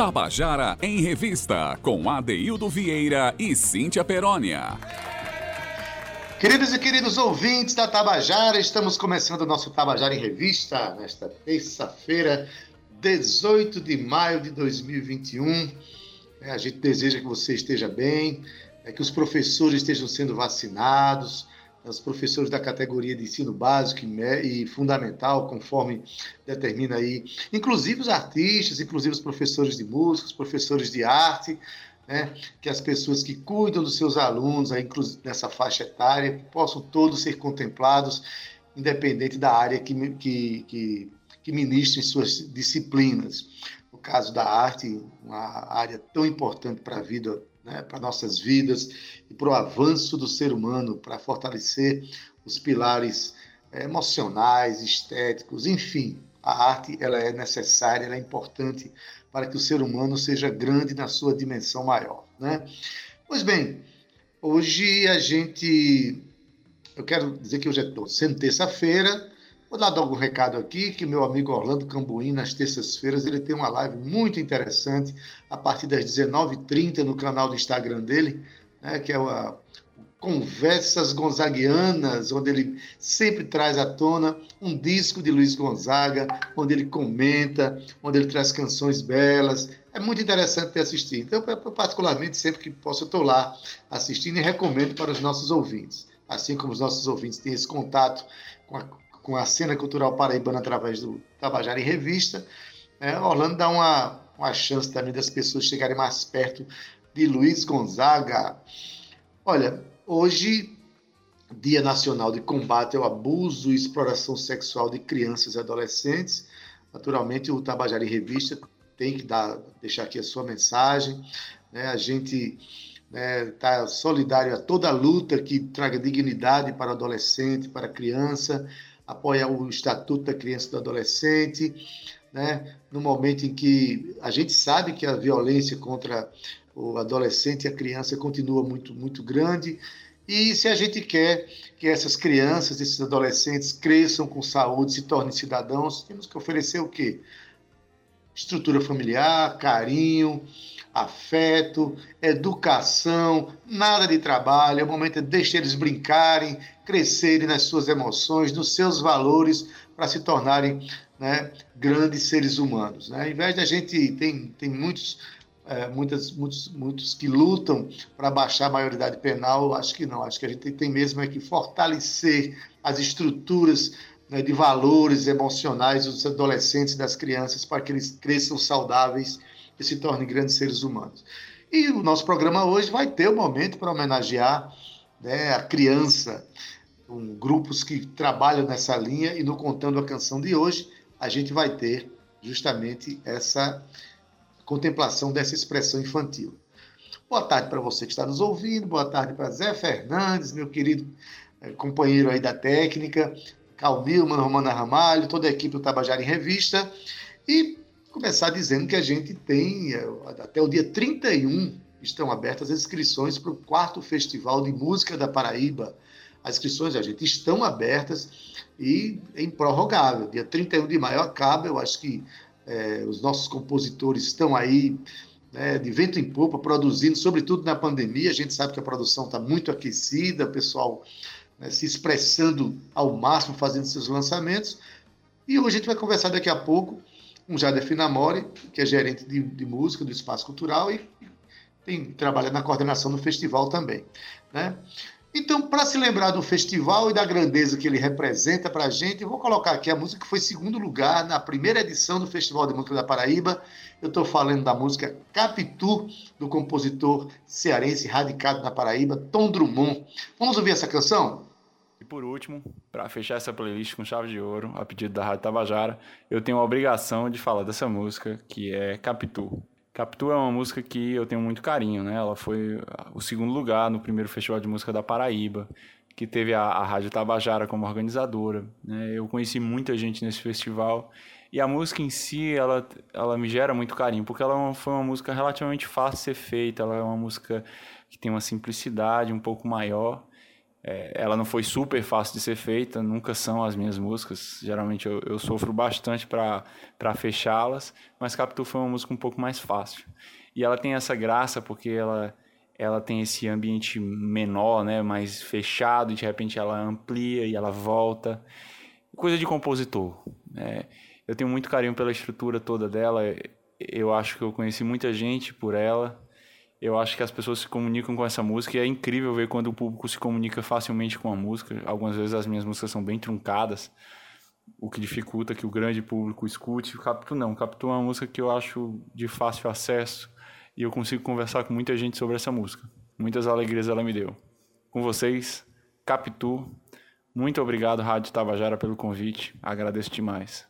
Tabajara em Revista, com Adeildo Vieira e Cíntia Perónia. Queridos e queridos ouvintes da Tabajara, estamos começando o nosso Tabajara em Revista nesta terça-feira, 18 de maio de 2021. É, a gente deseja que você esteja bem, é, que os professores estejam sendo vacinados, os professores da categoria de ensino básico e fundamental, conforme determina aí, inclusive os artistas, inclusive os professores de música, os professores de arte, né, que as pessoas que cuidam dos seus alunos aí, nessa faixa etária possam todos ser contemplados, independente da área que, que, que, que ministrem suas disciplinas. No caso da arte, uma área tão importante para a vida né, para nossas vidas e para o avanço do ser humano, para fortalecer os pilares é, emocionais, estéticos, enfim. A arte ela é necessária, ela é importante para que o ser humano seja grande na sua dimensão maior. Né? Pois bem, hoje a gente. Eu quero dizer que hoje é sendo terça-feira, Vou dar algum recado aqui, que meu amigo Orlando Cambuim, nas terças-feiras, ele tem uma live muito interessante, a partir das 19h30 no canal do Instagram dele, né, que é a Conversas Gonzaguianas, onde ele sempre traz à tona um disco de Luiz Gonzaga, onde ele comenta, onde ele traz canções belas. É muito interessante de assistir. Então, eu, particularmente, sempre que posso, eu estou lá assistindo e recomendo para os nossos ouvintes. Assim como os nossos ouvintes têm esse contato com a com a cena cultural paraibana através do Tabajara em Revista, é, Orlando dá uma, uma chance também das pessoas chegarem mais perto de Luiz Gonzaga. Olha, hoje, Dia Nacional de Combate ao Abuso e Exploração Sexual de Crianças e Adolescentes. Naturalmente, o Tabajara em Revista tem que dar, deixar aqui a sua mensagem. Né? A gente está né, tá solidário a toda a luta que traga dignidade para o adolescente, para a criança, apoia o Estatuto da Criança e do Adolescente, né? no momento em que a gente sabe que a violência contra o adolescente e a criança continua muito, muito grande. E se a gente quer que essas crianças, esses adolescentes cresçam com saúde, se tornem cidadãos, temos que oferecer o quê? Estrutura familiar, carinho, afeto, educação, nada de trabalho. É o momento de deixar eles brincarem, crescerem nas suas emoções, nos seus valores, para se tornarem né, grandes seres humanos. Né? Ao invés de a gente tem, tem muitos, é, muitas, muitos, muitos que lutam para baixar a maioridade penal, acho que não. Acho que a gente tem mesmo é que fortalecer as estruturas né, de valores emocionais dos adolescentes e das crianças para que eles cresçam saudáveis e se tornem grandes seres humanos. E o nosso programa hoje vai ter um momento para homenagear né, a criança, um, grupos que trabalham nessa linha, e no Contando a Canção de hoje, a gente vai ter justamente essa contemplação dessa expressão infantil. Boa tarde para você que está nos ouvindo, boa tarde para Zé Fernandes, meu querido eh, companheiro aí da técnica, Cal Milman, Romana Ramalho, toda a equipe do Tabajara em Revista. E começar dizendo que a gente tem, é, até o dia 31, estão abertas as inscrições para o quarto Festival de Música da Paraíba. As inscrições, a gente, estão abertas e é improrrogável. Dia 31 de maio acaba, eu acho que é, os nossos compositores estão aí né, de vento em popa, produzindo, sobretudo na pandemia. A gente sabe que a produção está muito aquecida, o pessoal né, se expressando ao máximo, fazendo seus lançamentos. E hoje a gente vai conversar daqui a pouco um Jader Finamori, que é gerente de, de, música do Espaço Cultural e tem, trabalha na coordenação do festival também. Né? Então, para se lembrar do festival e da grandeza que ele representa para a gente, eu vou colocar aqui a música que foi segundo lugar na primeira edição do Festival de Música da Paraíba. Eu estou falando da música Capitu, do compositor cearense radicado na Paraíba, Tom Drummond. Vamos ouvir essa canção? E por último, para fechar essa playlist com chave de ouro, a pedido da Rádio Tabajara, eu tenho a obrigação de falar dessa música, que é Capitu. Capitu é uma música que eu tenho muito carinho, né? Ela foi o segundo lugar no primeiro Festival de Música da Paraíba, que teve a, a Rádio Tabajara como organizadora. Né? Eu conheci muita gente nesse festival e a música em si, ela, ela me gera muito carinho, porque ela é foi uma música relativamente fácil de ser feita, ela é uma música que tem uma simplicidade um pouco maior É, ela não foi super fácil de ser feita, nunca são as minhas músicas. Geralmente eu, eu sofro bastante para fechá-las, mas Capitu foi uma música um pouco mais fácil. E ela tem essa graça porque ela, ela tem esse ambiente menor, né, mais fechado, e de repente ela amplia e ela volta. Coisa de compositor. Né? Eu tenho muito carinho pela estrutura toda dela. Eu acho que eu conheci muita gente por ela eu acho que as pessoas se comunicam com essa música e é incrível ver quando o público se comunica facilmente com a música. Algumas vezes as minhas músicas são bem truncadas, o que dificulta que o grande público escute. Captu não, Captu é uma música que eu acho de fácil acesso e eu consigo conversar com muita gente sobre essa música. Muitas alegrias ela me deu. Com vocês, Capitu. Muito obrigado, Rádio Tabajara, pelo convite. Agradeço demais.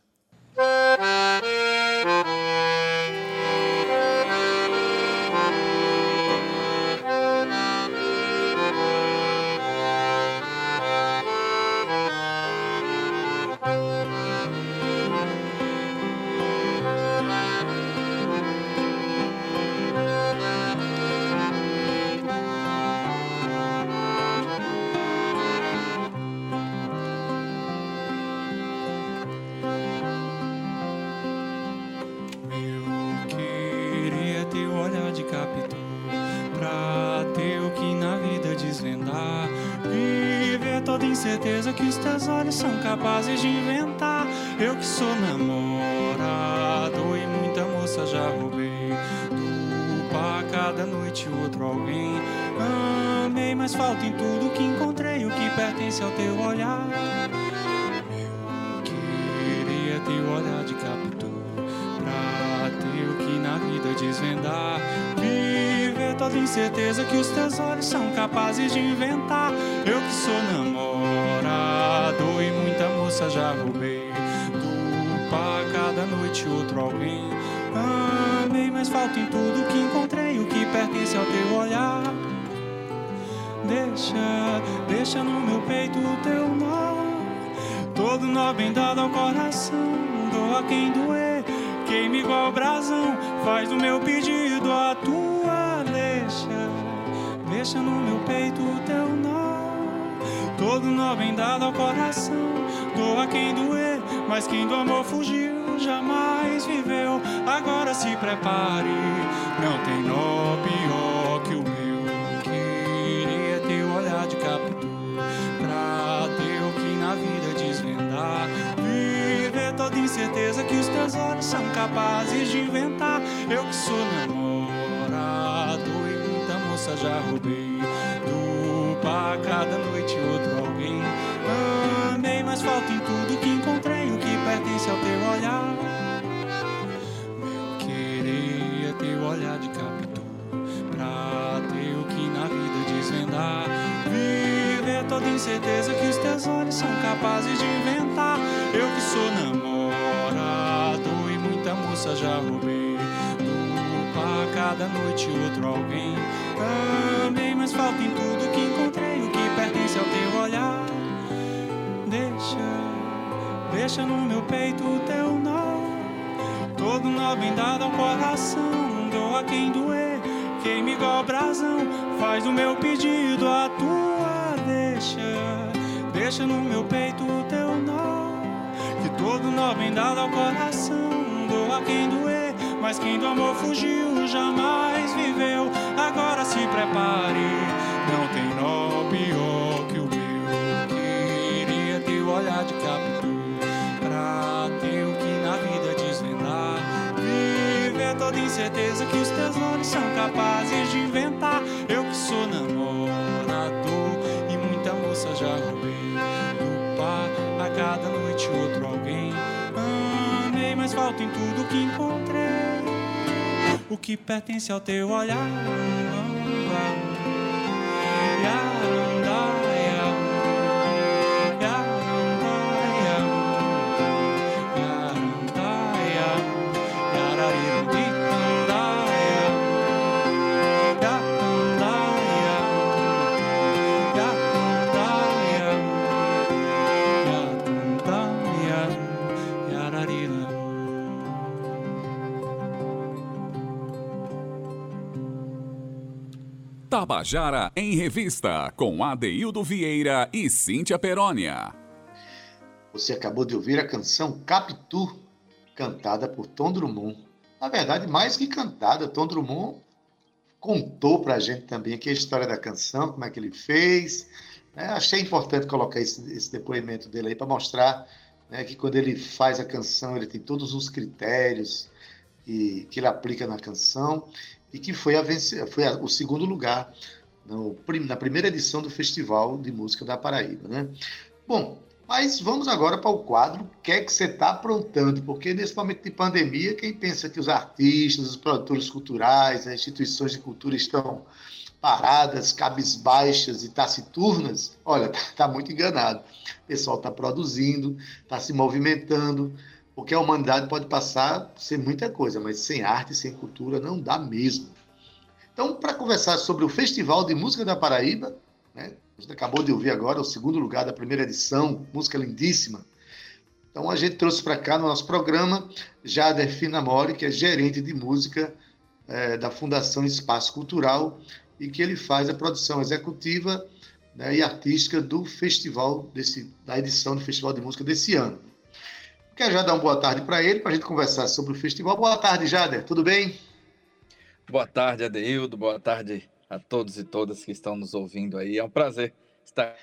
Captura pra ter o que na vida desvendar. Viver toda incerteza que os teus olhos são capazes de inventar. Eu que sou namorado e muita moça já roubei. Do par cada noite outro alguém. Amei, mas falta em tudo que encontrei o que pertence ao teu olhar. Deixa, deixa no meu peito o teu nó. Todo nó bem dado ao coração. Doa quem doer, queima igual brasão. Faz do meu pedido a tua. Deixa, deixa no meu peito o teu nó. Todo nó bem dado ao coração doa quem doer, mas quem do amor fugiu jamais viveu. Agora se prepare, não tem nó pior Viver toda incerteza que os teus olhos são capazes de inventar. Eu que sou namorado e muita moça já roubei. Do par cada noite outro alguém mas falta em tudo que encontrei o que pertence ao teu olhar. Meu querer é teu olhar de captura pra ter o que na vida desvendar. Viver toda incerteza que os teus olhos são capazes de inventar. Eu que sou namorado já roubei. Do cada noite outro alguém. Amei, mas falta em tudo que encontrei o que pertence ao teu olhar. Deixa, deixa no meu peito o teu nó. Todo nó bem dado ao coração. Doa quem doer, quem igual brasão. Faz o meu pedido a tua. Deixa, deixa no meu peito o teu nó. Que todo nó bem dado ao coração. Quem doer, mas quem do amor fugiu jamais viveu. Agora se prepare, não tem nó pior que o olhar de captura pra ter o que na vida desvendar. Viver toda incerteza que os teus olhos são capazes de inventar. Eu que sou namorador e muita moça já roubei. Do a cada noite outro falta em tudo que encontrei. O que pertence ao teu olhar. Tabajara em Revista, com Adeildo Vieira e Cíntia Perónia. Você acabou de ouvir a canção Capitu, cantada por Tom Drummond. Na verdade, mais que cantada, Tom Drummond contou para a gente também aqui a história da canção, como é que ele fez. É, achei importante colocar esse, esse depoimento dele aí para mostrar né, que quando ele faz a canção, ele tem todos os critérios e, que ele aplica na canção e que foi, a vencer, foi a, o segundo lugar no, na primeira edição do Festival de Música da Paraíba. Né? Bom, mas vamos agora para o quadro O que é que você está aprontando? Porque nesse momento de pandemia, quem pensa que os artistas, os produtores culturais, as instituições de cultura estão paradas, cabisbaixas e taciturnas, olha, está tá muito enganado. O pessoal está produzindo, está se movimentando, porque a humanidade pode passar sem muita coisa, mas sem arte, sem cultura, não dá mesmo. Então, para conversar sobre o Festival de Música da Paraíba, né, a gente acabou de ouvir agora o segundo lugar da primeira edição, música lindíssima. Então, a gente trouxe para cá no nosso programa Jader Finamori, que é gerente de música é, da Fundação Espaço Cultural e que ele faz a produção executiva né, e artística do festival, desse, da edição do Festival de Música desse ano. Quero já dar uma boa tarde para ele, para a gente conversar sobre o festival. Boa tarde, Jader, tudo bem? Boa tarde, Adeildo, boa tarde a todos e todas que estão nos ouvindo aí. É um prazer estar.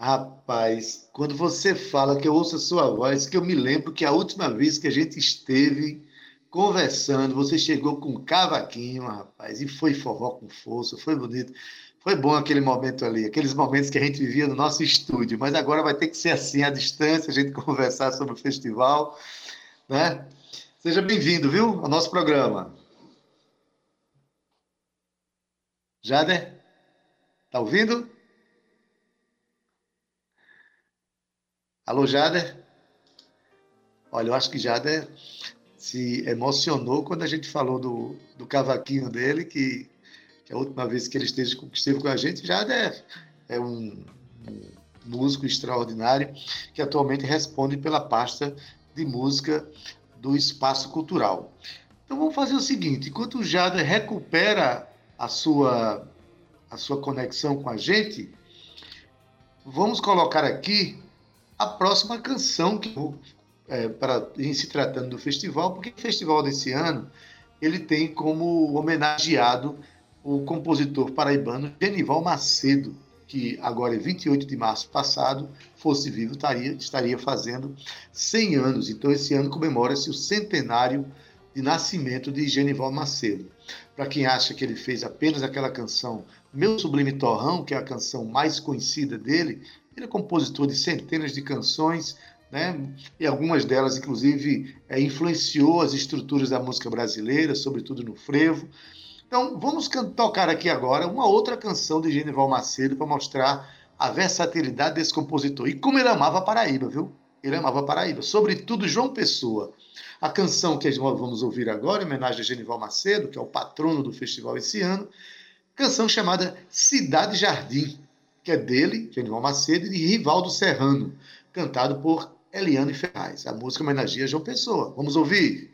Rapaz, quando você fala que eu ouço a sua voz, que eu me lembro que a última vez que a gente esteve conversando, você chegou com um cavaquinho, rapaz, e foi forró com força, foi bonito. Foi bom aquele momento ali, aqueles momentos que a gente vivia no nosso estúdio, mas agora vai ter que ser assim, à distância, a gente conversar sobre o festival, né? Seja bem-vindo, viu, ao nosso programa. Jader? Tá ouvindo? Alô, Jader? Olha, eu acho que Jader se emocionou quando a gente falou do, do cavaquinho dele, que que a última vez que ele esteve, esteve com a gente já é, é um, um, músico extraordinário que atualmente responde pela pasta de música do Espaço Cultural. Então vamos fazer o seguinte: enquanto o Jader recupera a sua, a sua conexão com a gente, vamos colocar aqui a próxima canção que é, para em se tratando do festival, porque o festival desse ano ele tem como homenageado o compositor paraibano Genival Macedo, que agora é 28 de março passado, fosse vivo, estaria, estaria fazendo 100 anos. Então, esse ano comemora-se o centenário de nascimento de Genival Macedo. Para quem acha que ele fez apenas aquela canção Meu Sublime Torrão, que é a canção mais conhecida dele, ele é compositor de centenas de canções, né? e algumas delas, inclusive, é, influenciou as estruturas da música brasileira, sobretudo no frevo. Então, vamos tocar aqui agora uma outra canção de Genival Macedo para mostrar a versatilidade desse compositor. E como ele amava a Paraíba, viu? Ele amava a Paraíba, sobretudo João Pessoa. A canção que nós vamos ouvir agora, em homenagem a Genival Macedo, que é o patrono do festival esse ano, canção chamada Cidade Jardim, que é dele, Genival Macedo, e de Rivaldo Serrano, cantado por Eliane Ferraz. A música homenageia João Pessoa. Vamos ouvir?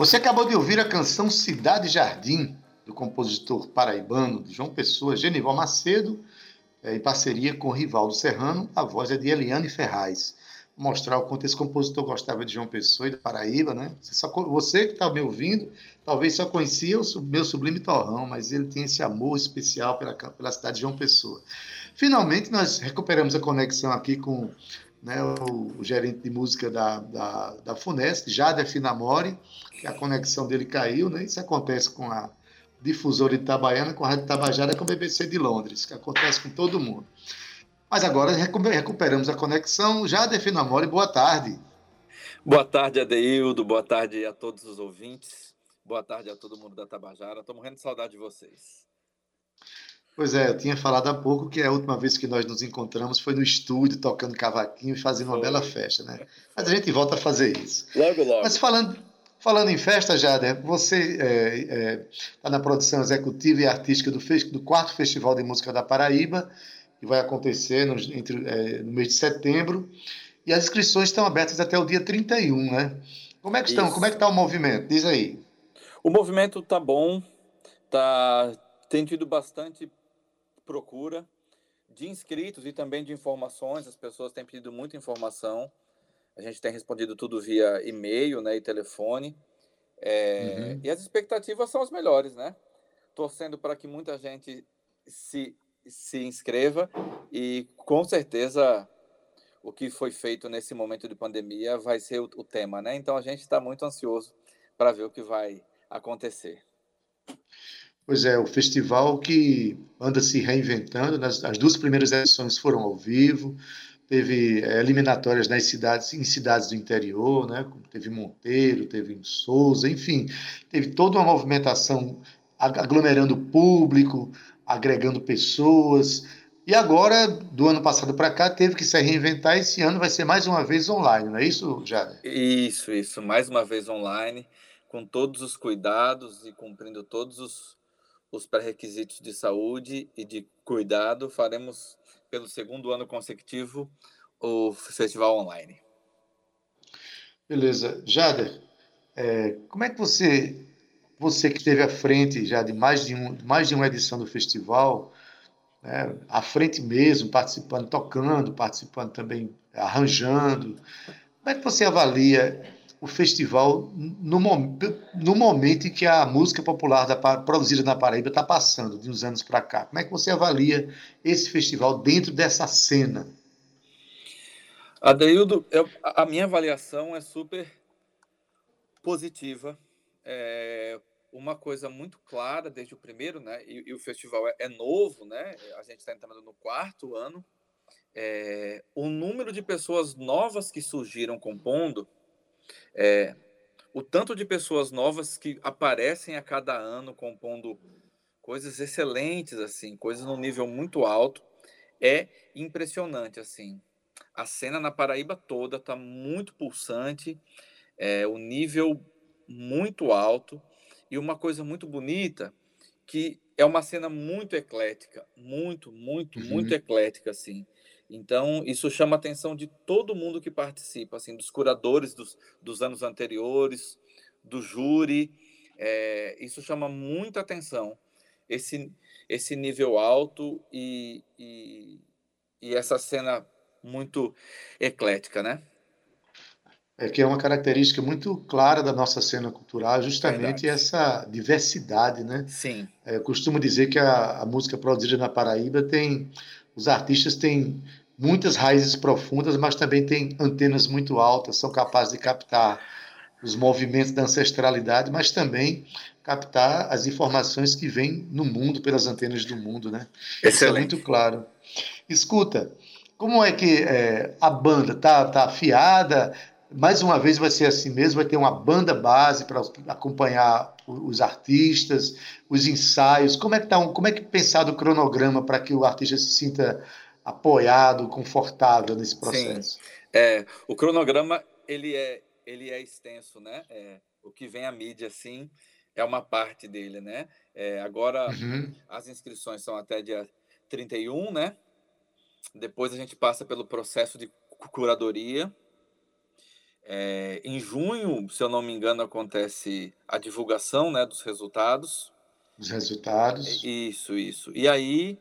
Você acabou de ouvir a canção Cidade Jardim, do compositor paraibano João Pessoa, Genival Macedo, eh, em parceria com Rivaldo Serrano, a voz é de Eliane Ferraz. Vou mostrar o quanto esse compositor gostava de João Pessoa e da Paraíba, né? Você, só, você que está me ouvindo, talvez só conhecia o meu sublime torrão, mas ele tem esse amor especial pela, pela cidade de João Pessoa. Finalmente, nós recuperamos a conexão aqui com né, o, o, gerente de música da, da, da FUNESC, Jader Finamori, que a conexão dele caiu, né? Isso acontece com a difusora de Itabaiana, com a Rádio Tabajara, com a BBC de Londres, que acontece com todo mundo. Mas agora recuperamos a conexão. Jader Finamori, boa tarde. Boa tarde, Adeildo. Boa tarde a todos os ouvintes. Boa tarde a todo mundo da Tabajara. Estou morrendo de saudade de vocês. Pois é, eu tinha falado há pouco que a última vez que nós nos encontramos foi no estúdio, tocando cavaquinho e fazendo uma bela festa, né? Mas a gente volta a fazer isso. Logo, logo. Mas falando, Falando em festa, Jader, você está é, é, na produção executiva e artística do, do, quarto Festival de Música da Paraíba, que vai acontecer no, entre, é, no mês de setembro. E as inscrições estão abertas até o dia 31, né? Como é que estão? Isso. Como é que está o movimento? Diz aí. O movimento está bom, tá, tem tido bastante procura de inscritos e também de informações. As pessoas têm pedido muita informação. A gente tem respondido tudo via e-mail né, e telefone. É, uhum. E as expectativas são as melhores, né? Torcendo para que muita gente se, se inscreva e com certeza o que foi feito nesse momento de pandemia vai ser o, o tema, né? Então a gente está muito ansioso para ver o que vai acontecer. Pois é, o festival que anda se reinventando, nas, as duas primeiras edições foram ao vivo, teve é, eliminatórias nas cidades, em cidades do interior, né? teve Monteiro, teve Souza, enfim, teve toda uma movimentação aglomerando público, agregando pessoas. E agora, do ano passado para cá, teve que se reinventar. Esse ano vai ser mais uma vez online, não é isso, Jader? Isso, isso. Mais uma vez online, com todos os cuidados e cumprindo todos os, os pré-requisitos de saúde e de cuidado. Faremos pelo segundo ano consecutivo o festival online. Beleza. Jader, é, como é que você, você que esteve à frente já de mais de, um, mais de uma edição do festival, né, à frente mesmo, participando, tocando, participando também, arranjando, como é que você avalia o festival no, no momento em que a música popular da, produzida na Paraíba está passando, de uns anos para cá. Como é que você avalia esse festival dentro dessa cena? Adeildo, eu, a minha avaliação é super positiva. É uma coisa muito clara desde o primeiro, né? E, e o festival é, é, novo, né? A gente está entrando no quarto ano. É, o número de pessoas novas que surgiram compondo é, o tanto de pessoas novas que aparecem a cada ano compondo coisas excelentes, assim, coisas no nível muito alto, é impressionante, assim. A cena na Paraíba toda está muito pulsante, é, o nível muito alto e uma coisa muito bonita que é uma cena muito eclética, muito, muito, uhum. muito eclética, assim. Então, isso chama a atenção de todo mundo que participa, assim, dos curadores dos, dos anos anteriores, do júri. É, isso chama muita atenção, esse, esse nível alto e, e, e essa cena muito eclética, né? É que é uma característica muito clara da nossa cena cultural, justamente Verdade. essa diversidade, né? Sim. É, eu costumo dizer que a, a música produzida na Paraíba tem os artistas têm muitas raízes profundas, mas também têm antenas muito altas, são capazes de captar os movimentos da ancestralidade, mas também captar as informações que vêm no mundo, pelas antenas do mundo, né? Excelente. Isso é muito claro. Escuta, como é que é, a banda tá, tá afiada? Mais uma vez vai ser assim mesmo, vai ter uma banda base para acompanhar os artistas, os ensaios. Como é que tá, um, como é que é pensado o cronograma para que o artista se sinta apoiado, confortável nesse processo. Sim. É, o cronograma ele é, ele é extenso, né? É, o que vem à mídia, assim, é uma parte dele, né? É, agora, uhum. as inscrições são até dia 31, né? Depois a gente passa pelo processo de curadoria. É, em junho, se eu não me engano, acontece a divulgação né, dos resultados. Os resultados. Isso, isso. E aí,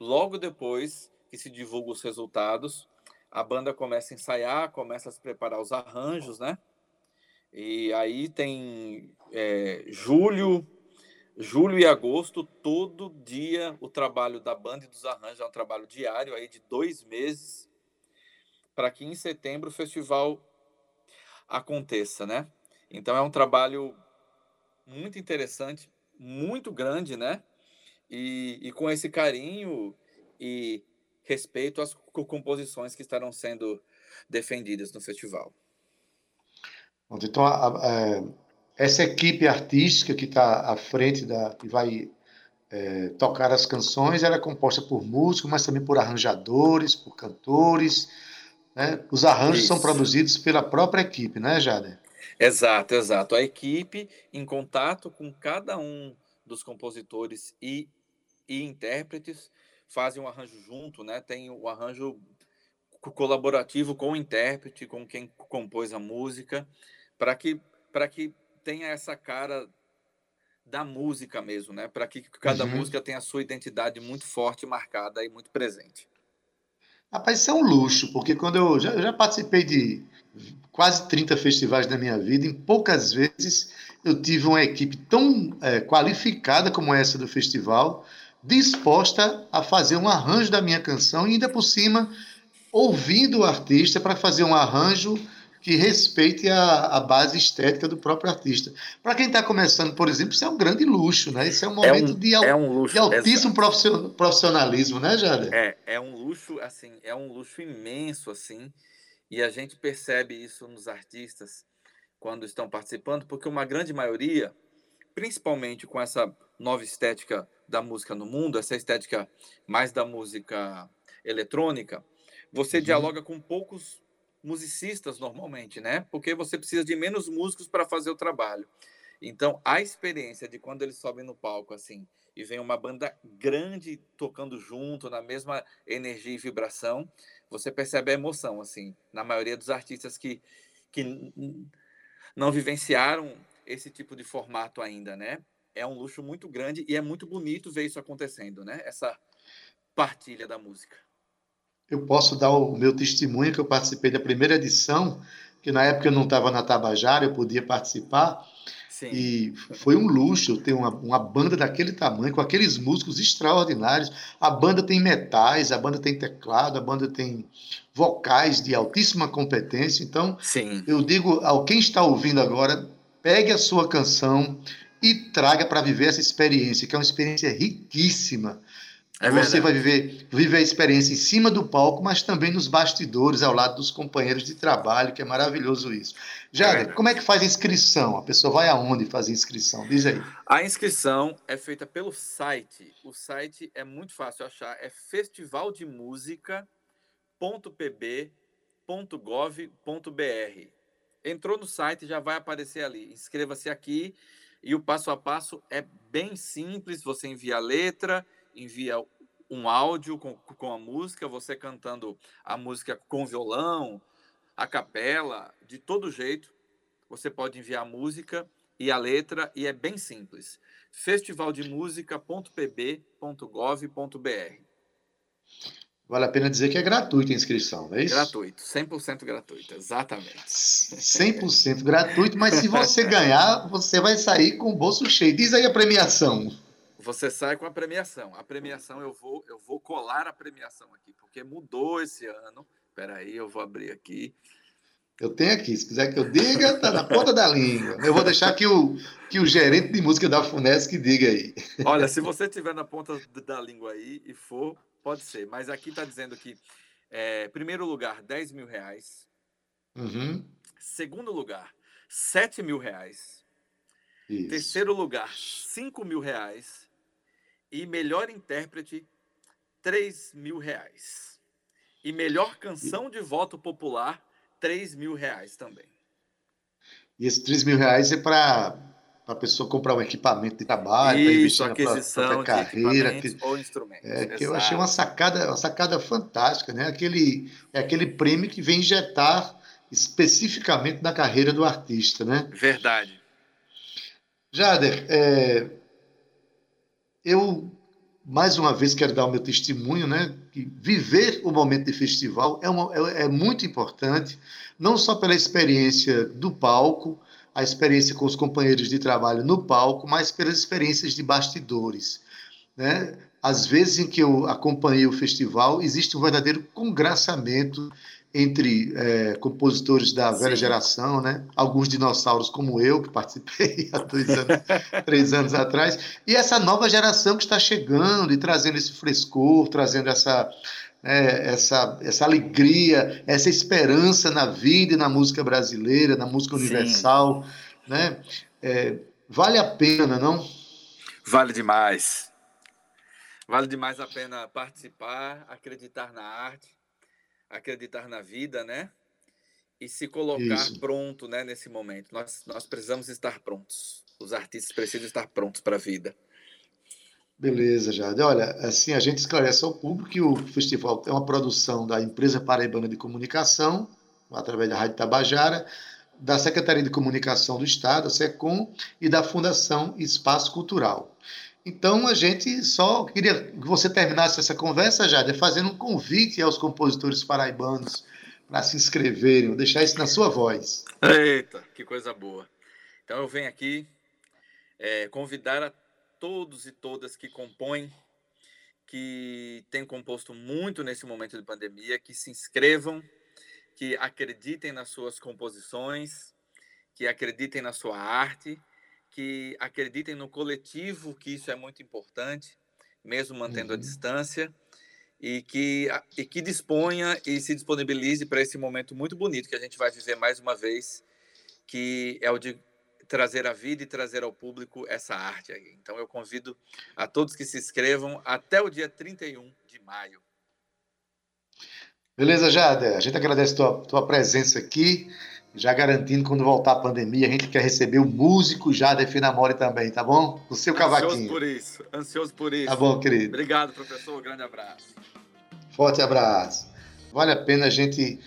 logo depois, que se divulga os resultados, a banda começa a ensaiar, começa a se preparar os arranjos, né? E aí tem é, julho, julho e agosto, todo dia o trabalho da banda e dos arranjos é um trabalho diário aí de dois meses para que em setembro o festival aconteça, né? Então é um trabalho muito interessante, muito grande, né? E, e com esse carinho e respeito às composições que estarão sendo defendidas no festival. Então, a, a, essa equipe artística que está à frente da que vai é, tocar as canções, ela é composta por músicos, mas também por arranjadores, por cantores. Né? Os arranjos Isso. são produzidos pela própria equipe, né, Jader? Exato, exato. A equipe em contato com cada um dos compositores e, e intérpretes fazem um arranjo junto, né? Tem o arranjo colaborativo com o intérprete, com quem compôs a música, para que para que tenha essa cara da música mesmo, né? Para que cada uhum. música tenha a sua identidade muito forte, marcada e muito presente. Rapaz, isso é um luxo, porque quando eu já, eu já participei de quase 30 festivais na minha vida, em poucas vezes eu tive uma equipe tão é, qualificada como essa do festival, disposta a fazer um arranjo da minha canção e ainda por cima ouvindo o artista para fazer um arranjo que respeite a, a base estética do próprio artista. Para quem está começando, por exemplo, isso é um grande luxo, né? Isso é um momento é um, de, é um luxo, de, altíssimo exato. profissionalismo, né, Jader? É, é um luxo, assim, é um luxo imenso, assim, e a gente percebe isso nos artistas quando estão participando, porque uma grande maioria, principalmente com essa nova estética da música no mundo, essa estética mais da música eletrônica, você uhum. dialoga com poucos musicistas normalmente, né? Porque você precisa de menos músicos para fazer o trabalho. Então, a experiência de quando eles sobem no palco assim e vem uma banda grande tocando junto na mesma energia e vibração, você percebe a emoção assim, na maioria dos artistas que que não vivenciaram esse tipo de formato ainda, né? É um luxo muito grande e é muito bonito ver isso acontecendo, né? Essa partilha da música eu posso dar o meu testemunho que eu participei da primeira edição, que na época eu não estava na Tabajara, eu podia participar. Sim. E foi um luxo ter uma, uma banda daquele tamanho, com aqueles músicos extraordinários. A banda tem metais, a banda tem teclado, a banda tem vocais de altíssima competência. Então, Sim. eu digo ao quem está ouvindo agora, pegue a sua canção e traga para viver essa experiência, que é uma experiência riquíssima. É você vai viver, viver a experiência em cima do palco, mas também nos bastidores, ao lado dos companheiros de trabalho, que é maravilhoso isso. Jader, é como é que faz a inscrição? A pessoa vai aonde fazer a inscrição? Diz aí. A inscrição é feita pelo site. O site é muito fácil achar, é festivaldemusica.pb.gov.br. Entrou no site, já vai aparecer ali. Inscreva-se aqui e o passo a passo é bem simples. Você envia a letra envia um áudio com, com a música, você cantando a música com violão, a capela, de todo jeito. Você pode enviar a música e a letra, e é bem simples. festivaldemusica.pb.gov.br Vale a pena dizer que é gratuita a inscrição, não é isso? Gratuito, 100% gratuito, exatamente. 100% gratuito, mas se você ganhar, você vai sair com o bolso cheio. Diz aí a premiação você sai com a premiação. A premiação eu vou eu vou colar a premiação aqui, porque mudou esse ano. Espera aí, eu vou abrir aqui. Eu tenho aqui, se quiser que eu diga, tá na ponta da língua. Eu vou deixar que o, que o gerente de música da Funesc diga aí. Olha, se você tiver na ponta da língua aí e for, pode ser. Mas aqui está dizendo que, é, primeiro lugar, 10 mil reais. Uhum. Segundo lugar, 7 mil reais. Isso. Terceiro lugar, 5 mil reais. E melhor intérprete, 3 mil reais. E melhor canção de voto popular, 3 mil reais também. E esses 3 mil reais é para a pessoa comprar um equipamento de trabalho, Isso, aquisição pra, carreira, que, ou instrumentos. É, que eu achei uma sacada, uma sacada fantástica, né? Aquele, é aquele prêmio que vem injetar especificamente na carreira do artista, né? Verdade. Jader, é, eu mais uma vez quero dar o meu testemunho, né? Que viver o momento de festival é, uma, é, é, muito importante, não só pela experiência do palco, a experiência com os companheiros de trabalho no palco, mas pelas experiências de bastidores, né? Às vezes em que eu acompanhei o festival, existe um verdadeiro congraçamento entre é, compositores da velha Sim. geração, né? alguns dinossauros como eu, que participei há dois anos, três anos atrás, e essa nova geração que está chegando e trazendo esse frescor, trazendo essa, é, essa, essa alegria, essa esperança na vida e na música brasileira, na música universal. Né? É, vale a pena, não? Vale demais. Vale demais a pena participar, acreditar na arte acreditar na vida, né? e se colocar Isso. pronto né, nesse momento. Nós, nós precisamos estar prontos. Os artistas precisam estar prontos para a vida. Beleza, Jade. Olha, assim, a gente esclarece ao público que o festival é uma produção da Empresa Paraibana de Comunicação, através da Rádio Tabajara, da Secretaria de Comunicação do Estado, a SECOM, e da Fundação Espaço Cultural. Então, a gente só queria que você terminasse essa conversa, Jade, fazendo um convite aos compositores paraibanos para se inscreverem, deixar isso na sua voz. Eita, que coisa boa. Então, eu venho aqui é, convidar a todos e todas que compõem, que têm composto muito nesse momento de pandemia, que se inscrevam, que acreditem nas suas composições, que acreditem na sua arte, que acreditem no coletivo, que isso é muito importante, mesmo mantendo uhum. a distância, e que, e que disponha e se disponibilize para esse momento muito bonito que a gente vai viver mais uma vez, que é o de trazer a vida e trazer ao público essa arte aí. Então eu convido a todos que se inscrevam até o dia 31 de maio. Beleza, Jade? A gente agradece a tua, tua presença aqui, já garantindo quando voltar a pandemia, a gente quer receber o músico Jade Finamore também, tá bom? O seu cavaquinho. Ansioso por isso, ansioso por isso. Tá bom, querido. Obrigado, professor, grande abraço. Forte abraço. Vale a pena a gente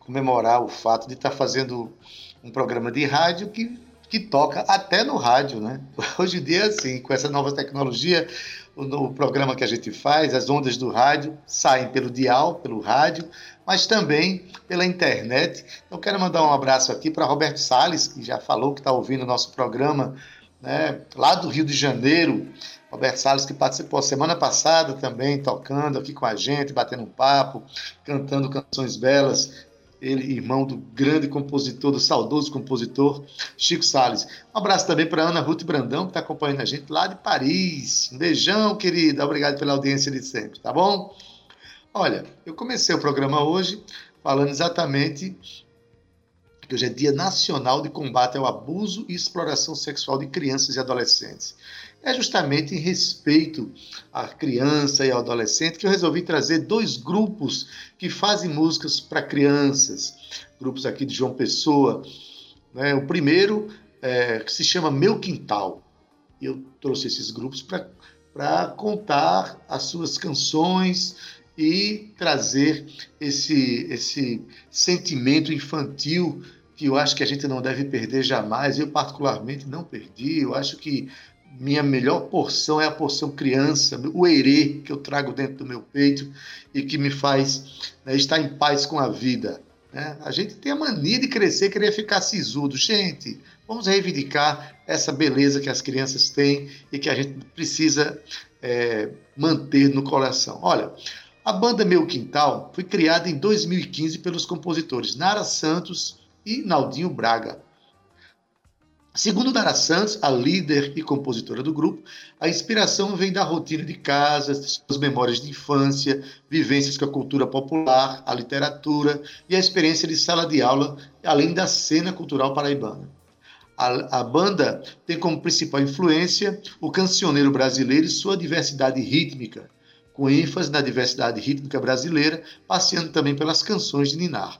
comemorar o fato de estar tá fazendo um programa de rádio que que toca até no rádio, né? Hoje em dia, assim, com essa nova tecnologia, o, programa que a gente faz, as ondas do rádio saem pelo dial, pelo rádio, mas também pela internet. Então, quero mandar um abraço aqui para Roberto Sales, que já falou que está ouvindo o nosso programa né, lá do Rio de Janeiro. Roberto Salles, que participou semana passada também, tocando aqui com a gente, batendo um papo, cantando canções belas ele irmão do grande compositor, do saudoso compositor Chico Sales. Um abraço também para Ana Ruth Brandão, que está acompanhando a gente lá de Paris. Um beijão, querida. Obrigado pela audiência de sempre, tá bom? Olha, eu comecei o programa hoje falando exatamente que hoje é Dia Nacional de Combate ao Abuso e Exploração Sexual de Crianças e Adolescentes é justamente em respeito à criança e ao adolescente que eu resolvi trazer dois grupos que fazem músicas para crianças, grupos aqui de João Pessoa. Né? O primeiro é, que se chama Meu Quintal. Eu trouxe esses grupos para contar as suas canções e trazer esse, esse sentimento infantil que eu acho que a gente não deve perder jamais. Eu, particularmente, não perdi. Eu acho que minha melhor porção é a porção criança, o erê que eu trago dentro do meu peito e que me faz né, estar em paz com a vida. Né? A gente tem a mania de crescer, querer ficar sisudo. Gente, vamos reivindicar essa beleza que as crianças têm e que a gente precisa é, manter no coração. Olha, a banda Meu Quintal foi criada em 2015 pelos compositores Nara Santos e Naldinho Braga. Segundo Nara Santos, a líder e compositora do grupo, a inspiração vem da rotina de casa, suas memórias de infância, vivências com a cultura popular, a literatura e a experiência de sala de aula, além da cena cultural paraibana. A, a banda tem como principal influência o cancioneiro brasileiro e sua diversidade rítmica, com ênfase na diversidade rítmica brasileira, passeando também pelas canções de Ninar.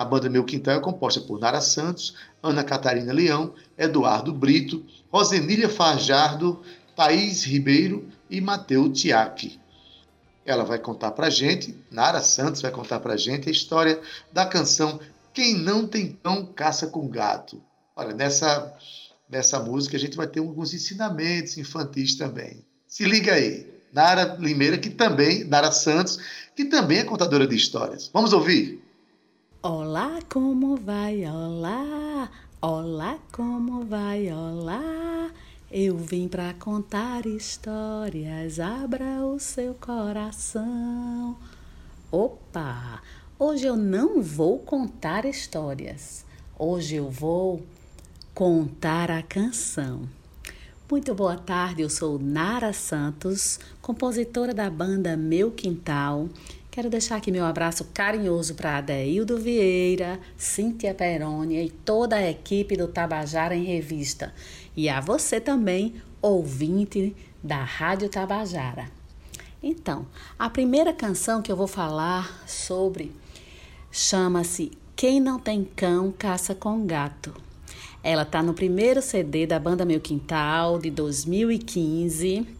A banda Meu Quintal é composta por Nara Santos, Ana Catarina Leão, Eduardo Brito, Rosenília Fajardo, Thaís Ribeiro e Mateu Tiaki. Ela vai contar para gente, Nara Santos vai contar para gente a história da canção Quem Não Tem Cão Caça com Gato. Olha, nessa, nessa música a gente vai ter alguns ensinamentos infantis também. Se liga aí. Nara Limeira, que também, Nara Santos, que também é contadora de histórias. Vamos ouvir? Olá, como vai? Olá, olá, como vai? Olá. Eu vim para contar histórias, abra o seu coração. Opa! Hoje eu não vou contar histórias. Hoje eu vou contar a canção. Muito boa tarde, eu sou Nara Santos, compositora da banda Meu Quintal Quero deixar aqui meu abraço carinhoso para Adeildo Vieira, Cíntia Perônia e toda a equipe do Tabajara em Revista. E a você também, ouvinte da Rádio Tabajara. Então, a primeira canção que eu vou falar sobre chama-se Quem não tem cão, caça com gato. Ela tá no primeiro CD da banda Meu Quintal, de 2015.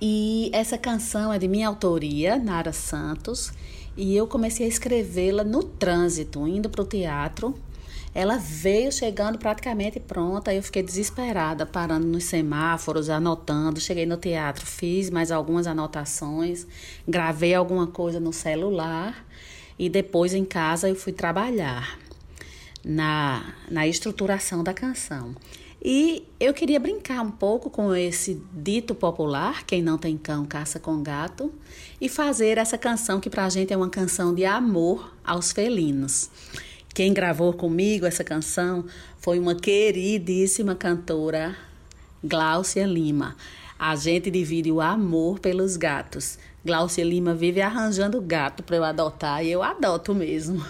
E essa canção é de minha autoria, Nara Santos, e eu comecei a escrevê-la no trânsito, indo para o teatro. Ela veio chegando praticamente pronta, eu fiquei desesperada, parando nos semáforos, anotando. Cheguei no teatro, fiz mais algumas anotações, gravei alguma coisa no celular e depois em casa eu fui trabalhar na, na estruturação da canção. E eu queria brincar um pouco com esse dito popular, quem não tem cão caça com gato, e fazer essa canção que para a gente é uma canção de amor aos felinos. Quem gravou comigo essa canção foi uma queridíssima cantora, Gláucia Lima. A gente divide o amor pelos gatos. Gláucia Lima vive arranjando gato para eu adotar e eu adoto mesmo.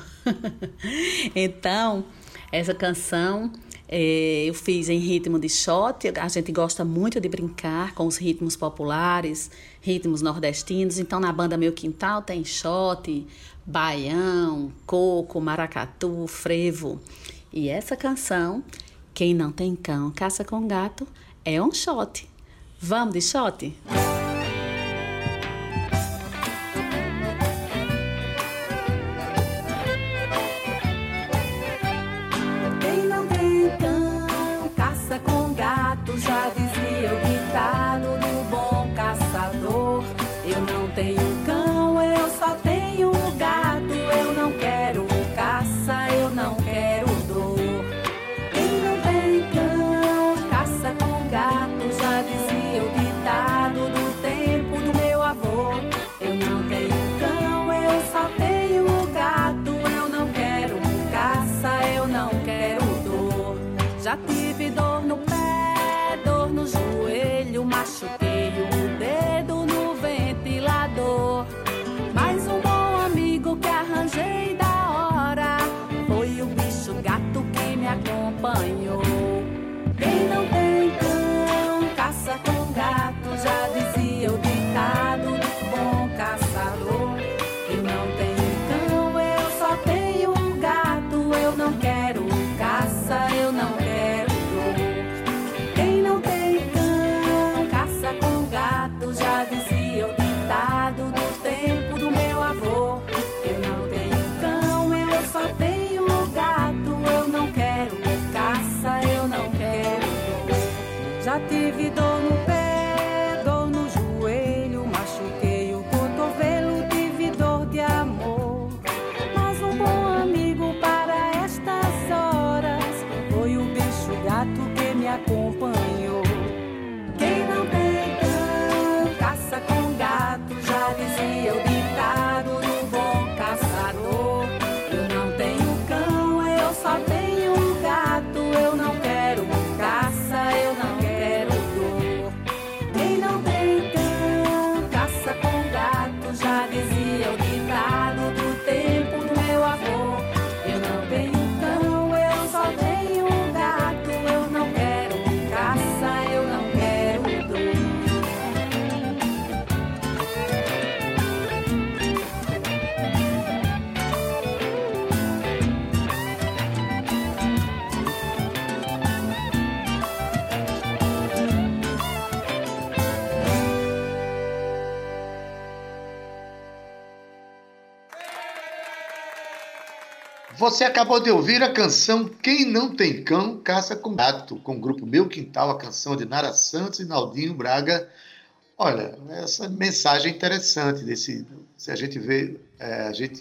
então, essa canção é, eu fiz em ritmo de shot. A gente gosta muito de brincar com os ritmos populares, ritmos nordestinos. Então, na banda Meu Quintal tem shot, baião, coco, maracatu, frevo. E essa canção, Quem Não Tem Cão, Caça com Gato, é um shot. Vamos de shot? teve dor. Você acabou de ouvir a canção Quem Não Tem Cão, Caça com Gato, com o grupo Meu Quintal, a canção de Nara Santos e Naldinho Braga. Olha, essa mensagem é interessante desse, se a gente vê, é, a gente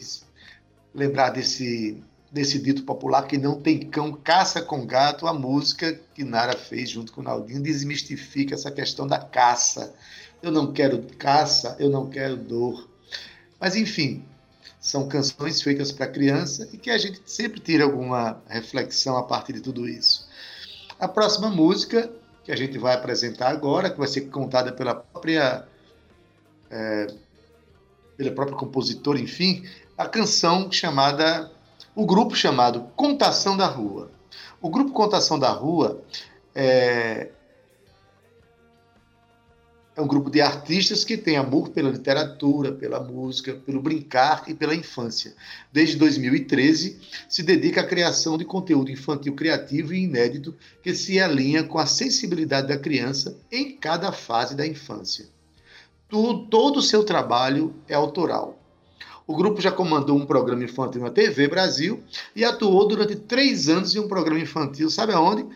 lembrar desse, desse dito popular que não tem cão, caça com gato, a música que Nara fez junto com o Naldinho desmistifica essa questão da caça. Eu não quero caça, eu não quero dor. Mas enfim, são canções feitas para criança e que a gente sempre tira alguma reflexão a partir de tudo isso. A próxima música que a gente vai apresentar agora, que vai ser contada pela própria é, pela própria compositora, enfim, a canção chamada o grupo chamado Contação da Rua. O grupo Contação da Rua é, é um grupo de artistas que tem amor pela literatura, pela música, pelo brincar e pela infância. Desde 2013, se dedica à criação de conteúdo infantil criativo e inédito que se alinha com a sensibilidade da criança em cada fase da infância. todo o seu trabalho é autoral. O grupo já comandou um programa infantil na TV Brasil e atuou durante três anos em um programa infantil, sabe aonde?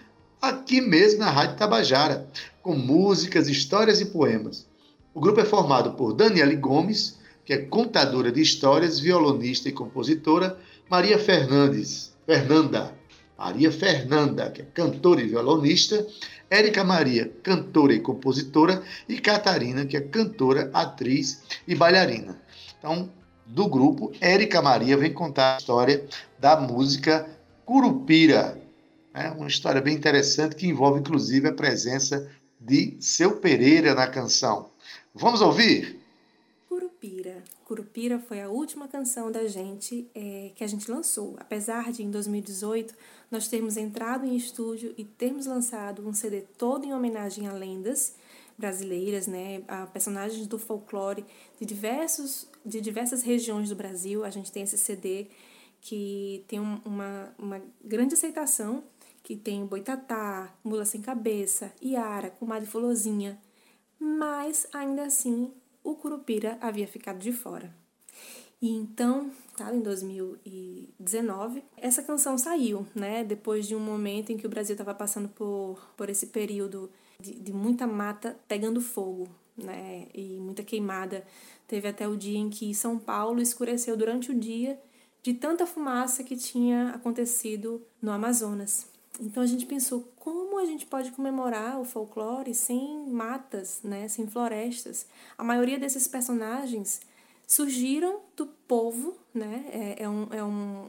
Aqui mesmo na Rádio Tabajara, com músicas, histórias e poemas. O grupo é formado por Daniele Gomes, que é contadora de histórias, violonista e compositora, Maria Fernandes, Fernanda, Maria Fernanda, que é cantora e violonista, Érica Maria, cantora e compositora, e Catarina, que é cantora, atriz e bailarina. Então, do grupo, Érica Maria vem contar a história da música Curupira. É uma história bem interessante que envolve, inclusive, a presença de Seu Pereira na canção. Vamos ouvir? Curupira. Curupira foi a última canção da gente é, que a gente lançou. Apesar de em 2018 nós termos entrado em estúdio e termos lançado um CD todo em homenagem a lendas brasileiras, né, a personagens do folclore de diversos de diversas regiões do Brasil. A gente tem esse CD que tem uma, uma grande aceitação que tem Boitatá, Mula Sem Cabeça, Iara, Comadre Fulozinha, mas ainda assim o Curupira havia ficado de fora. E então, tá, em 2019, essa canção saiu, né? Depois de um momento em que o Brasil estava passando por, por esse período de, de muita mata pegando fogo, né? E muita queimada. Teve até o dia em que São Paulo escureceu durante o dia de tanta fumaça que tinha acontecido no Amazonas. Então a gente pensou como a gente pode comemorar o folclore sem matas, né, sem florestas. A maioria desses personagens surgiram do povo, né? É, é, um, é um,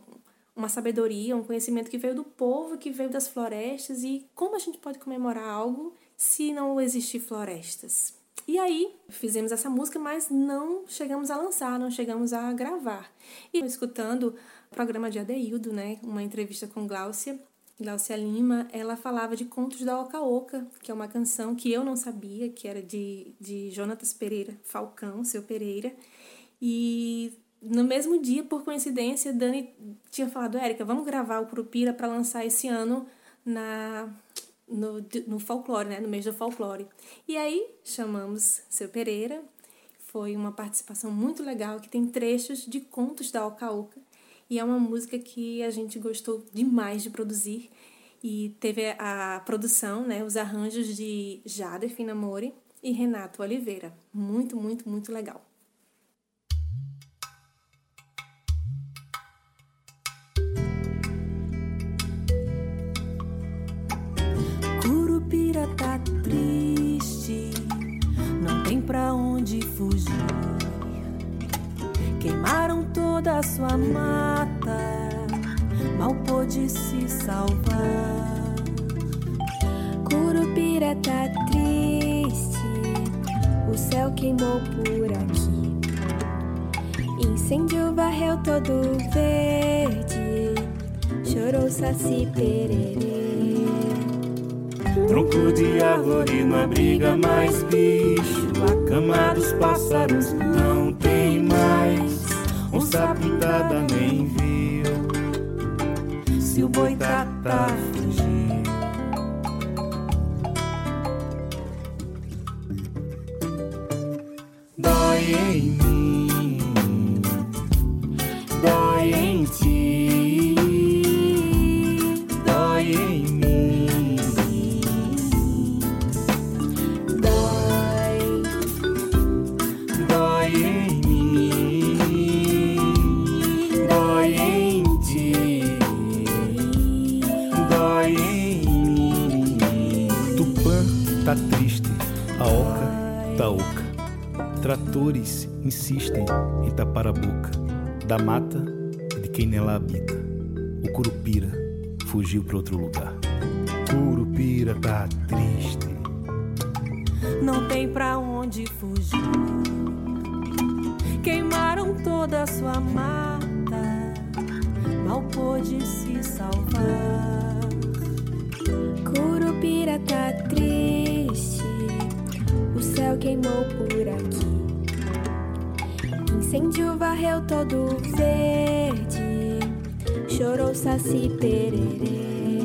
uma sabedoria, um conhecimento que veio do povo, que veio das florestas. E como a gente pode comemorar algo se não existir florestas? E aí fizemos essa música, mas não chegamos a lançar, não chegamos a gravar. E escutando o programa de Adeildo, né, uma entrevista com Gláucia, Glaucia Lima, ela falava de Contos da Oca Oca, que é uma canção que eu não sabia, que era de, de Jonatas Pereira Falcão, seu Pereira. E no mesmo dia, por coincidência, Dani tinha falado, Érica, vamos gravar o Curupira para lançar esse ano na no, no folclore, né, no mês do folclore. E aí chamamos seu Pereira, foi uma participação muito legal, que tem trechos de contos da Oca Oca, e é uma música que a gente gostou demais de produzir. E teve a produção, né, os arranjos de Jader Finamore e Renato Oliveira. Muito, muito, muito legal. Curupira tá triste, não tem pra onde fugir. Queimaram toda a sua mata, mal pôde se salvar. Curupira tá triste, o céu queimou por aqui. Incêndio varreu todo verde, chorou Saci Pererê. Tronco de árvore não abriga mais bicho, a cama dos pássaros não onça pintada nem viu se o boitatá fugiu. Tratores insistem em tapar a boca da mata de quem nela habita. O curupira fugiu para outro lugar. Curupira tá triste. não tem pra onde fugir. Queimaram toda a sua mata, mal pôde se salvar. Curupira tá triste, o céu queimou por aqui. Incêndio varreu todo verde, chorou saci pererê.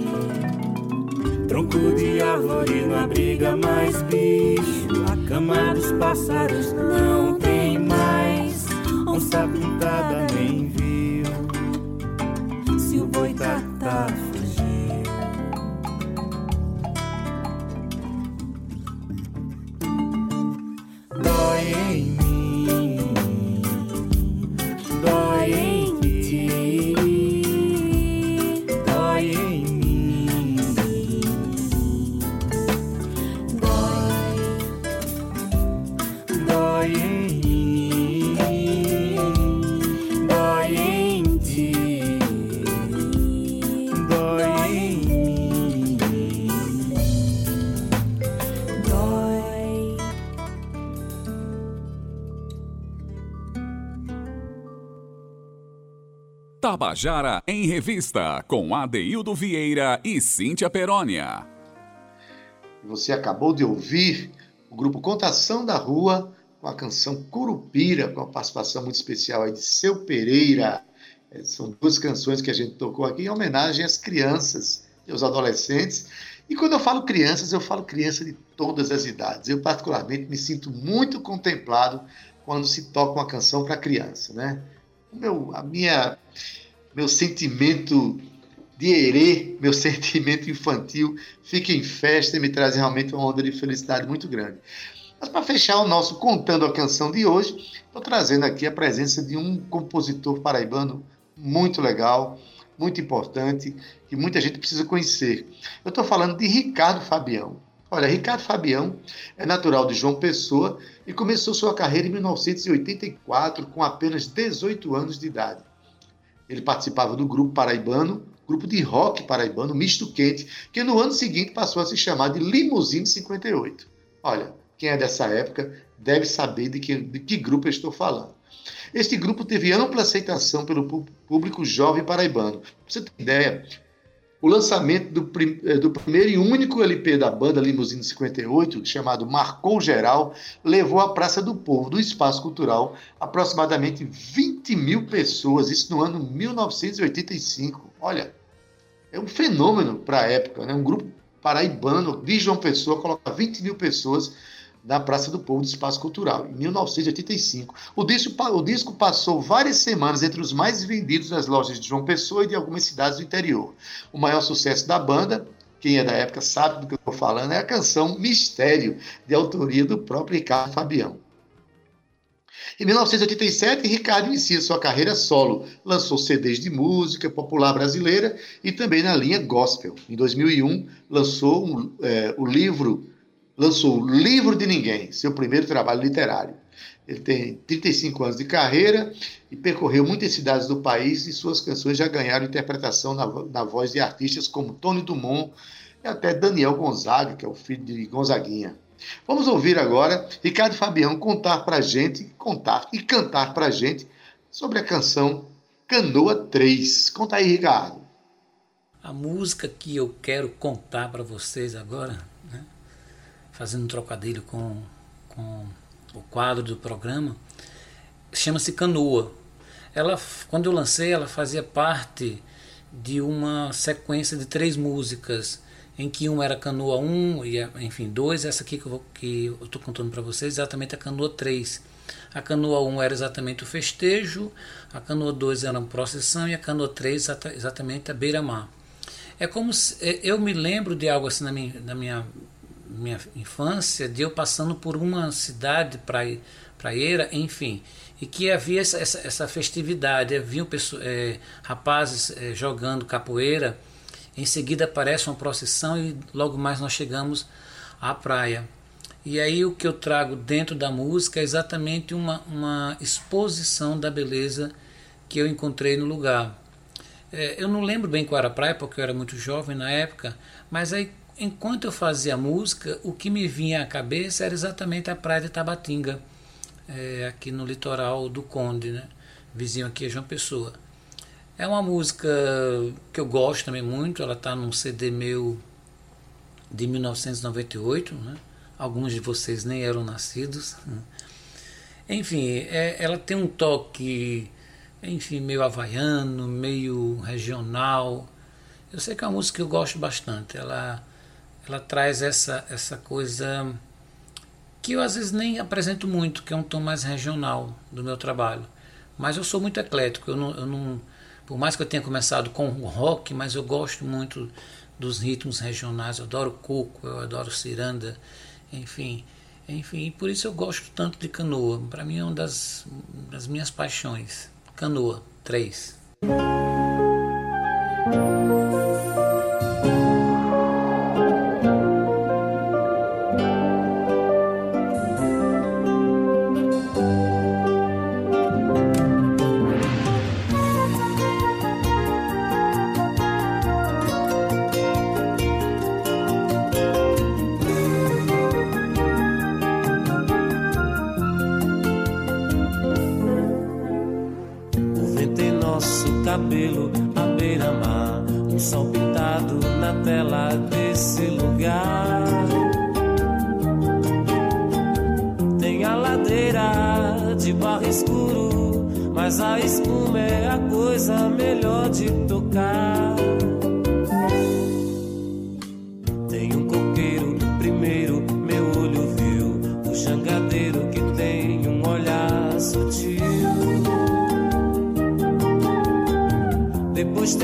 Tronco de árvore não abriga mais bicho, a cama dos pássaros não tem mais. Onça pintada nem viu, Tabajara em Revista, com Adeildo Vieira e Cíntia Perónia. Você acabou de ouvir o grupo Contação da Rua com a canção Curupira, com a participação muito especial aí de Seu Pereira. É, São duas canções que a gente tocou aqui em homenagem às crianças e aos adolescentes. E quando eu falo crianças, eu falo criança de todas as idades. Eu, particularmente, me sinto muito contemplado quando se toca uma canção para criança, né? Meu, a minha, meu sentimento de herê, meu sentimento infantil fica em festa e me traz realmente uma onda de felicidade muito grande. Mas para fechar o nosso Contando a Canção de hoje, estou trazendo aqui a presença de um compositor paraibano muito legal, muito importante, que muita gente precisa conhecer. Eu estou falando de Ricardo Fabião. Olha, Ricardo Fabião é natural de João Pessoa e começou sua carreira em 1984 com apenas 18 anos de idade. Ele participava do grupo paraibano, grupo de rock paraibano, Misto Quente, que no ano seguinte passou a se chamar de Limousine 58. Olha, quem é dessa época deve saber de que, de que grupo eu estou falando. Este grupo teve ampla aceitação pelo público jovem paraibano. Pra você ter ideia, o lançamento do, prim- eh, do primeiro e único LP da banda Limousine 58, chamado Marcou Geral, levou à Praça do Povo, do Espaço Cultural, aproximadamente 20 mil pessoas, isso no ano 1985. Olha, é um fenômeno para a época, né? um grupo paraibano de João Pessoa coloca 20 mil pessoas na Praça do Povo do Espaço Cultural, em 1985. O disco, o disco passou várias semanas entre os mais vendidos nas lojas de João Pessoa e de algumas cidades do interior. O maior sucesso da banda, quem é da época sabe do que eu estou falando, é a canção Mistério, de autoria do próprio Ricardo Fabião. Em 1987, Ricardo inicia sua carreira solo, lançou CDs de música popular brasileira e também na linha gospel. Em 2001, lançou um, eh, o livro lançou o Livro de Ninguém, seu primeiro trabalho literário. Ele tem 35 anos de carreira e percorreu muitas cidades do país e suas canções já ganharam interpretação na, na voz de artistas como Tony Dumont e até Daniel Gonzaga, que é o filho de Gonzaguinha. Vamos ouvir agora Ricardo Fabião contar pra gente, contar e cantar pra gente sobre a canção Canoa 3. Conta aí, Ricardo. A música que eu quero contar para vocês agora, fazendo um trocadilho com, com o quadro do programa, chama-se Canoa. Ela, quando eu lancei, ela fazia parte de uma sequência de três músicas, em que uma era Canoa 1 e, enfim, dois, essa aqui que eu estou contando para vocês, exatamente a Canoa 3. A canoa 1 era exatamente o festejo, a canoa 2 era uma procissão e a canoa 3 exata- exatamente a beira-mar. É como se, é, eu me lembro de algo assim na minha, na minha, minha infância, de eu passando por uma cidade praia, praieira, enfim, e que havia essa, essa, essa festividade, havia pessoas, é, rapazes é, jogando capoeira, em seguida aparece uma procissão e logo mais nós chegamos à praia. E aí o que eu trago dentro da música é exatamente uma, uma exposição da beleza que eu encontrei no lugar. É, eu não lembro bem qual era a praia, porque eu era muito jovem na época, mas aí, enquanto eu fazia a música, o que me vinha à cabeça era exatamente a praia de Tabatinga, é, aqui no litoral do Conde, né? vizinho aqui é João Pessoa. É uma música que eu gosto também muito, ela está num CD meu de 1998, né? alguns de vocês nem eram nascidos. Né? Enfim, é, ela tem um toque, enfim, meio havaiano, meio regional. Eu sei que é uma música que eu gosto bastante. Ela, ela traz essa, essa coisa que eu às vezes nem apresento muito, que é um tom mais regional do meu trabalho. Mas eu sou muito eclético. Eu não, eu não, por mais que eu tenha começado com rock, mas eu gosto muito dos ritmos regionais. Eu adoro coco, eu adoro ciranda, enfim. Enfim, por isso eu gosto tanto de canoa. Para mim é uma das, das minhas paixões. Canoa,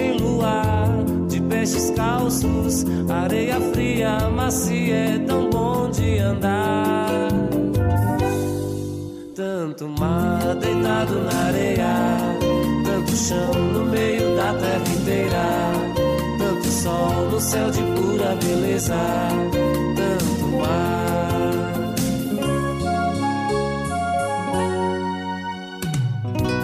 tem luar de peixes calços, areia fria, macia, é tão bom de andar. Tanto mar deitado na areia, tanto chão no meio da terra inteira, tanto sol no céu de pura beleza, tanto mar.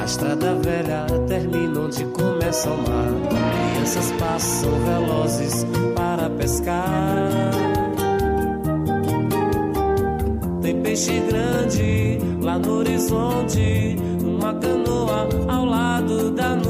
estrada velha termina onde começa o mar. Crianças passam velozes para pescar. Tem peixe grande lá no horizonte, uma canoa ao lado da noite.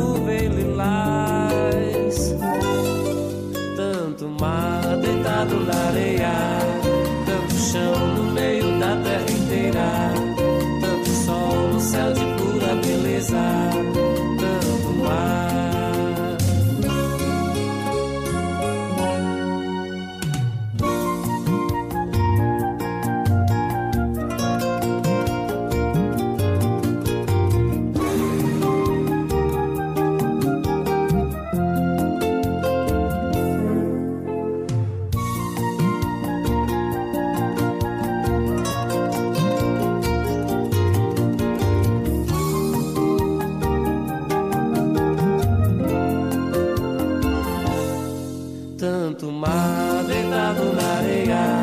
Três.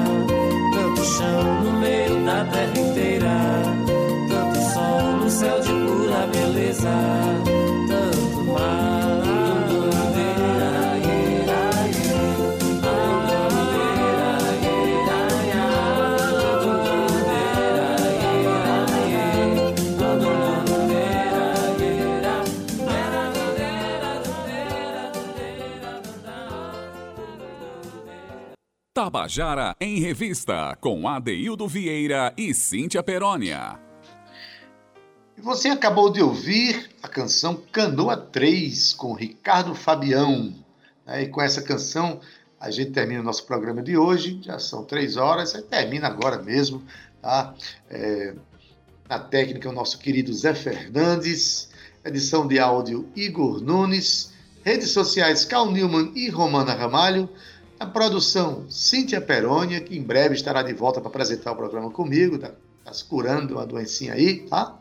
Tabajara em Revista, com Adeildo Vieira e Cíntia Perónia. Você acabou de ouvir a canção Canoa 3, com Ricardo Fabião. Né? E com essa canção a gente termina o nosso programa de hoje, já são três horas, termina agora mesmo. Tá? É, técnica, o nosso querido Zé Fernandes, edição de áudio Igor Nunes, redes sociais Cal Newman e Romana Ramalho. A produção Cíntia Perônia, que em breve estará de volta para apresentar o programa comigo, está tá se curando uma doencinha aí, tá?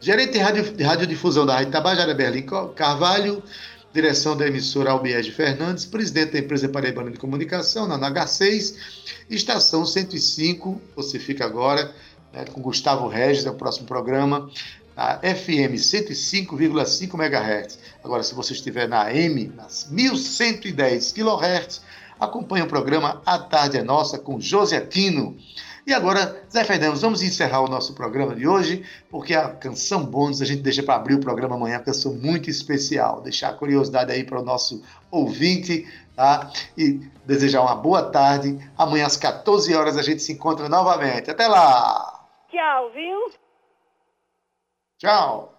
Gerente de, de radiodifusão da Rádio Tabajara, Berlim Carvalho, direção da emissora Albiege Fernandes, presidente da empresa Paraibana de Comunicação, na NH6, estação 105, você fica agora né, com Gustavo Regis, é o próximo programa, a FM 105,5 MHz. Agora, se você estiver na AM, nas 1110 kHz, Acompanhe o programa A Tarde é Nossa com José Tino. E agora, Zé Fernandes, vamos encerrar o nosso programa de hoje, porque a canção bônus a gente deixa para abrir o programa amanhã, canção muito especial. Deixar a curiosidade aí para o nosso ouvinte, tá? E desejar uma boa tarde. Amanhã às 14 horas a gente se encontra novamente. Até lá! Tchau, viu? Tchau!